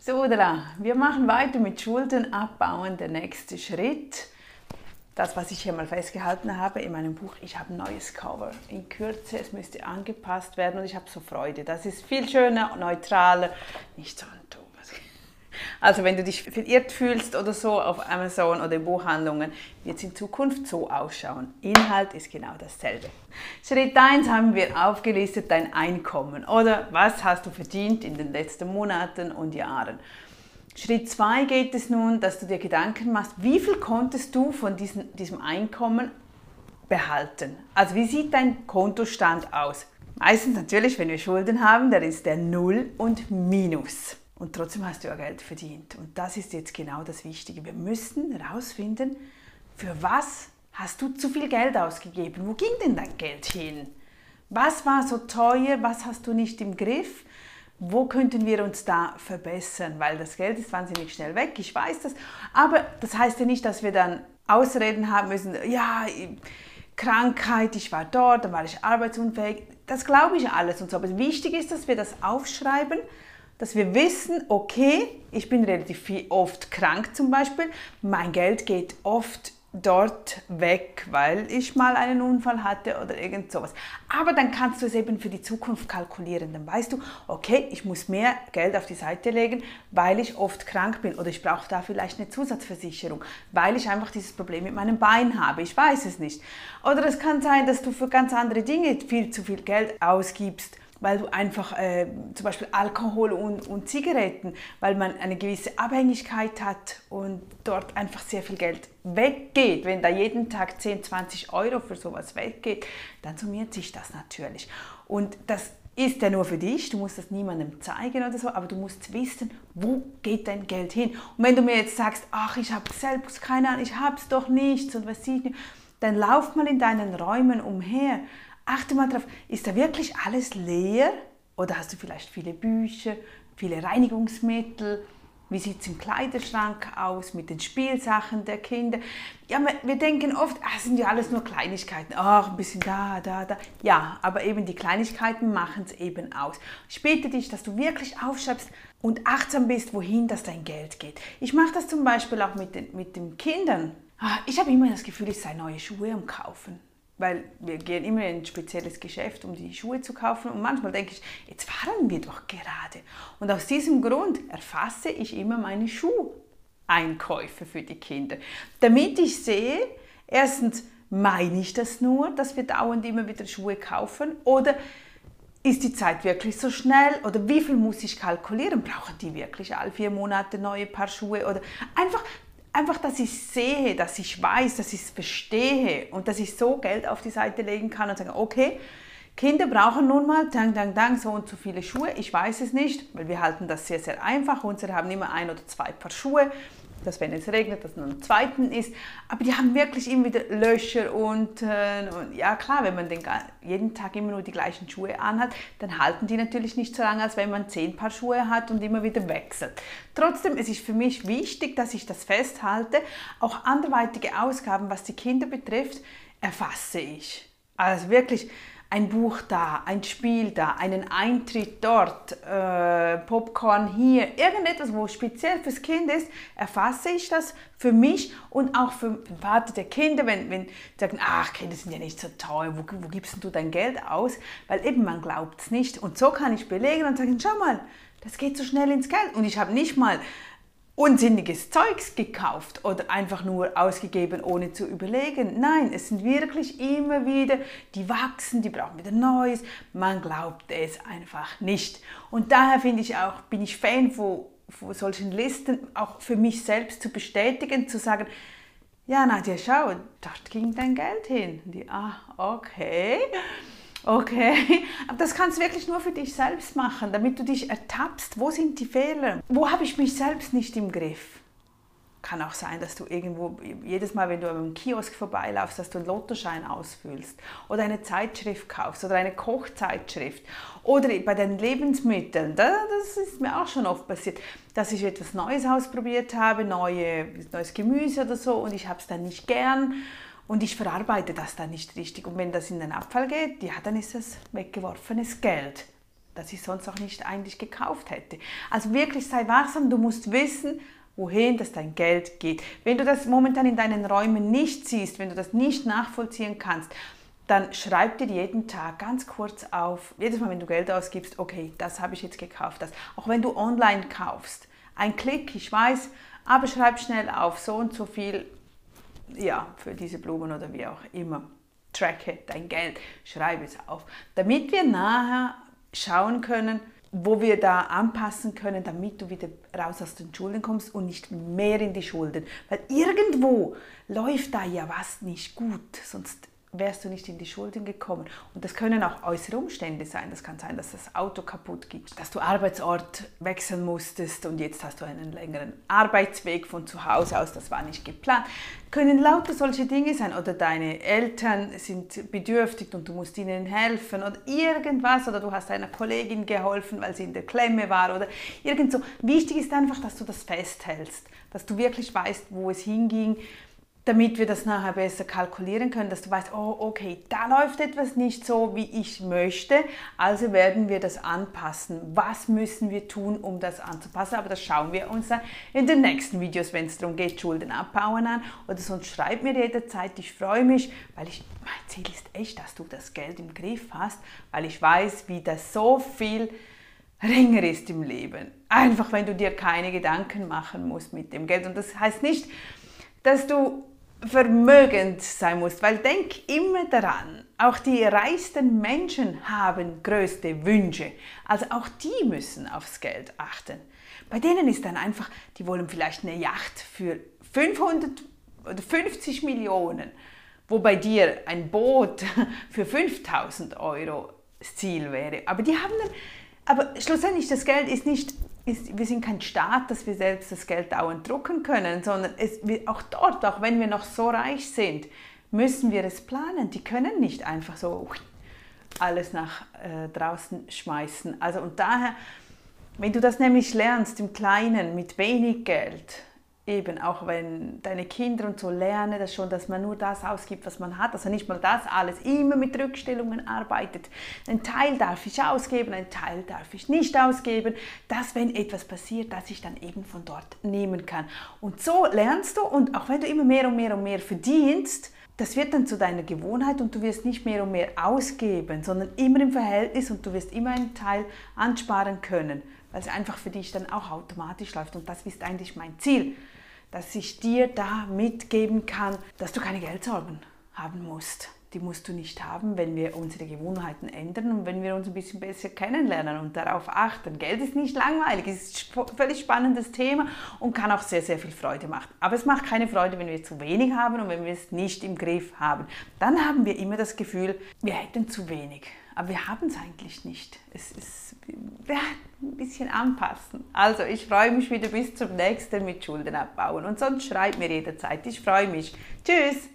So, Dra, wir machen weiter mit Schulden abbauen. Der nächste Schritt. Das, was ich hier mal festgehalten habe in meinem Buch, ich habe ein neues Cover. In Kürze, es müsste angepasst werden und ich habe so Freude. Das ist viel schöner, neutraler, nicht so ein also wenn du dich verirrt fühlst oder so auf Amazon oder in Buchhandlungen, wird es in Zukunft so ausschauen. Inhalt ist genau dasselbe. Schritt 1 haben wir aufgelistet, dein Einkommen oder was hast du verdient in den letzten Monaten und Jahren. Schritt 2 geht es nun, dass du dir Gedanken machst, wie viel konntest du von diesem, diesem Einkommen behalten? Also wie sieht dein Kontostand aus? Meistens natürlich, wenn wir Schulden haben, dann ist der Null und Minus. Und trotzdem hast du ja Geld verdient. Und das ist jetzt genau das Wichtige. Wir müssen herausfinden, für was hast du zu viel Geld ausgegeben? Wo ging denn dein Geld hin? Was war so teuer? Was hast du nicht im Griff? Wo könnten wir uns da verbessern? Weil das Geld ist wahnsinnig schnell weg, ich weiß das. Aber das heißt ja nicht, dass wir dann Ausreden haben müssen, ja, Krankheit, ich war dort, dann war ich arbeitsunfähig. Das glaube ich alles und so. Aber wichtig ist, dass wir das aufschreiben, dass wir wissen, okay, ich bin relativ oft krank zum Beispiel, mein Geld geht oft dort weg, weil ich mal einen Unfall hatte oder irgend sowas. Aber dann kannst du es eben für die Zukunft kalkulieren. Dann weißt du, okay, ich muss mehr Geld auf die Seite legen, weil ich oft krank bin oder ich brauche da vielleicht eine Zusatzversicherung, weil ich einfach dieses Problem mit meinem Bein habe. Ich weiß es nicht. Oder es kann sein, dass du für ganz andere Dinge viel zu viel Geld ausgibst weil du einfach äh, zum Beispiel Alkohol und, und Zigaretten, weil man eine gewisse Abhängigkeit hat und dort einfach sehr viel Geld weggeht. Wenn da jeden Tag 10, 20 Euro für sowas weggeht, dann summiert sich das natürlich. Und das ist ja nur für dich, du musst das niemandem zeigen oder so, aber du musst wissen, wo geht dein Geld hin. Und wenn du mir jetzt sagst, ach, ich habe selbst keine Ahnung, ich habe es doch nicht und was ich nicht, dann lauf mal in deinen Räumen umher achte mal drauf, ist da wirklich alles leer? Oder hast du vielleicht viele Bücher, viele Reinigungsmittel? Wie sieht es im Kleiderschrank aus mit den Spielsachen der Kinder? Ja, wir denken oft, ah, sind ja alles nur Kleinigkeiten. Ach, ein bisschen da, da, da. Ja, aber eben die Kleinigkeiten machen es eben aus. Ich bitte dich, dass du wirklich aufschreibst und achtsam bist, wohin das dein Geld geht. Ich mache das zum Beispiel auch mit den, mit den Kindern. Ah, ich habe immer das Gefühl, ich sei neue Schuhe am Kaufen weil wir gehen immer in ein spezielles Geschäft, um die Schuhe zu kaufen. Und manchmal denke ich, jetzt fahren wir doch gerade. Und aus diesem Grund erfasse ich immer meine Schuheinkäufe für die Kinder, damit ich sehe, erstens, meine ich das nur, dass wir dauernd immer wieder Schuhe kaufen oder ist die Zeit wirklich so schnell oder wie viel muss ich kalkulieren? Brauchen die wirklich alle vier Monate neue Paar Schuhe oder einfach einfach, dass ich sehe, dass ich weiß, dass ich es verstehe und dass ich so Geld auf die Seite legen kann und sagen, okay, Kinder brauchen nun mal, dang, dang, dang, so und so viele Schuhe. Ich weiß es nicht, weil wir halten das sehr, sehr einfach. Unsere haben immer ein oder zwei Paar Schuhe dass wenn es regnet, dass nur ein zweiten ist. Aber die haben wirklich immer wieder Löcher unten. Und ja klar, wenn man den, jeden Tag immer nur die gleichen Schuhe anhat, dann halten die natürlich nicht so lange, als wenn man zehn Paar Schuhe hat und immer wieder wechselt. Trotzdem es ist es für mich wichtig, dass ich das festhalte. Auch anderweitige Ausgaben, was die Kinder betrifft, erfasse ich. Also wirklich ein Buch da, ein Spiel da, einen Eintritt dort, äh, Popcorn hier, irgendetwas, wo speziell fürs Kind ist, erfasse ich das für mich und auch für den Vater der Kinder, wenn, wenn sagen, ach, Kinder sind ja nicht so teuer, wo, wo gibst du dein Geld aus? Weil eben man glaubt es nicht. Und so kann ich belegen und sagen, schau mal, das geht so schnell ins Geld. Und ich habe nicht mal unsinniges Zeugs gekauft oder einfach nur ausgegeben, ohne zu überlegen. Nein, es sind wirklich immer wieder, die wachsen, die brauchen wieder Neues. Man glaubt es einfach nicht. Und daher finde ich auch, bin ich Fan von, von solchen Listen, auch für mich selbst zu bestätigen, zu sagen, ja, Nadja, schau, dort ging dein Geld hin. Die, ah, okay. Okay, aber das kannst du wirklich nur für dich selbst machen, damit du dich ertappst, wo sind die Fehler, wo habe ich mich selbst nicht im Griff. Kann auch sein, dass du irgendwo, jedes Mal, wenn du am Kiosk vorbeilaufst, dass du einen Lottoschein ausfüllst oder eine Zeitschrift kaufst oder eine Kochzeitschrift oder bei den Lebensmitteln. Das ist mir auch schon oft passiert, dass ich etwas Neues ausprobiert habe, neue, neues Gemüse oder so und ich habe es dann nicht gern und ich verarbeite das dann nicht richtig. Und wenn das in den Abfall geht, ja, dann ist es weggeworfenes Geld. das ich sonst auch nicht eigentlich gekauft hätte. Also wirklich sei wachsam, du musst wissen, wohin das dein Geld geht. Wenn du das momentan in deinen Räumen nicht siehst, wenn du das nicht nachvollziehen kannst, dann schreib dir jeden Tag ganz kurz auf, jedes Mal, wenn du Geld ausgibst, okay, das habe ich jetzt gekauft, das. Auch wenn du online kaufst, ein Klick, ich weiß, aber schreib schnell auf, so und so viel, ja, für diese Blumen oder wie auch immer. Tracke dein Geld, schreibe es auf, damit wir nachher schauen können, wo wir da anpassen können, damit du wieder raus aus den Schulden kommst und nicht mehr in die Schulden. Weil irgendwo läuft da ja was nicht gut, sonst wärst du nicht in die Schulden gekommen. Und das können auch äußere Umstände sein. Das kann sein, dass das Auto kaputt geht, dass du Arbeitsort wechseln musstest und jetzt hast du einen längeren Arbeitsweg von zu Hause aus, das war nicht geplant. Können lauter solche Dinge sein oder deine Eltern sind bedürftig und du musst ihnen helfen oder irgendwas oder du hast einer Kollegin geholfen, weil sie in der Klemme war oder irgend so. Wichtig ist einfach, dass du das festhältst, dass du wirklich weißt, wo es hinging damit wir das nachher besser kalkulieren können, dass du weißt, oh, okay, da läuft etwas nicht so, wie ich möchte, also werden wir das anpassen. Was müssen wir tun, um das anzupassen? Aber das schauen wir uns dann in den nächsten Videos, wenn es darum geht, Schulden abbauen an. Oder sonst schreib mir jederzeit, ich freue mich, weil ich, mein Ziel ist echt, dass du das Geld im Griff hast, weil ich weiß, wie das so viel ringer ist im Leben. Einfach, wenn du dir keine Gedanken machen musst mit dem Geld. Und das heißt nicht, dass du vermögend sein musst, weil denk immer daran, auch die reichsten Menschen haben größte Wünsche, also auch die müssen aufs Geld achten. Bei denen ist dann einfach, die wollen vielleicht eine Yacht für 500 oder 50 Millionen, wo bei dir ein Boot für 5000 Euro das Ziel wäre. Aber die haben dann, aber schlussendlich das Geld ist nicht ist, wir sind kein Staat, dass wir selbst das Geld dauernd drucken können, sondern es, auch dort, auch wenn wir noch so reich sind, müssen wir es planen. Die können nicht einfach so alles nach äh, draußen schmeißen. Also und daher, wenn du das nämlich lernst im Kleinen mit wenig Geld, eben auch wenn deine Kinder und so lernen das schon, dass man nur das ausgibt, was man hat, also nicht mal das alles, immer mit Rückstellungen arbeitet. Ein Teil darf ich ausgeben, ein Teil darf ich nicht ausgeben, dass wenn etwas passiert, dass ich dann eben von dort nehmen kann. Und so lernst du und auch wenn du immer mehr und mehr und mehr verdienst, das wird dann zu deiner Gewohnheit und du wirst nicht mehr und mehr ausgeben, sondern immer im Verhältnis und du wirst immer einen Teil ansparen können, weil es einfach für dich dann auch automatisch läuft und das ist eigentlich mein Ziel dass ich dir da mitgeben kann, dass du keine Geldsorgen haben musst. Die musst du nicht haben, wenn wir unsere Gewohnheiten ändern und wenn wir uns ein bisschen besser kennenlernen und darauf achten. Geld ist nicht langweilig, es ist ein völlig spannendes Thema und kann auch sehr, sehr viel Freude machen. Aber es macht keine Freude, wenn wir zu wenig haben und wenn wir es nicht im Griff haben. Dann haben wir immer das Gefühl, wir hätten zu wenig. Aber wir haben es eigentlich nicht. Es ist ein bisschen anpassen. Also ich freue mich wieder bis zum nächsten mit Schulden abbauen. Und sonst schreib mir jederzeit. Ich freue mich. Tschüss!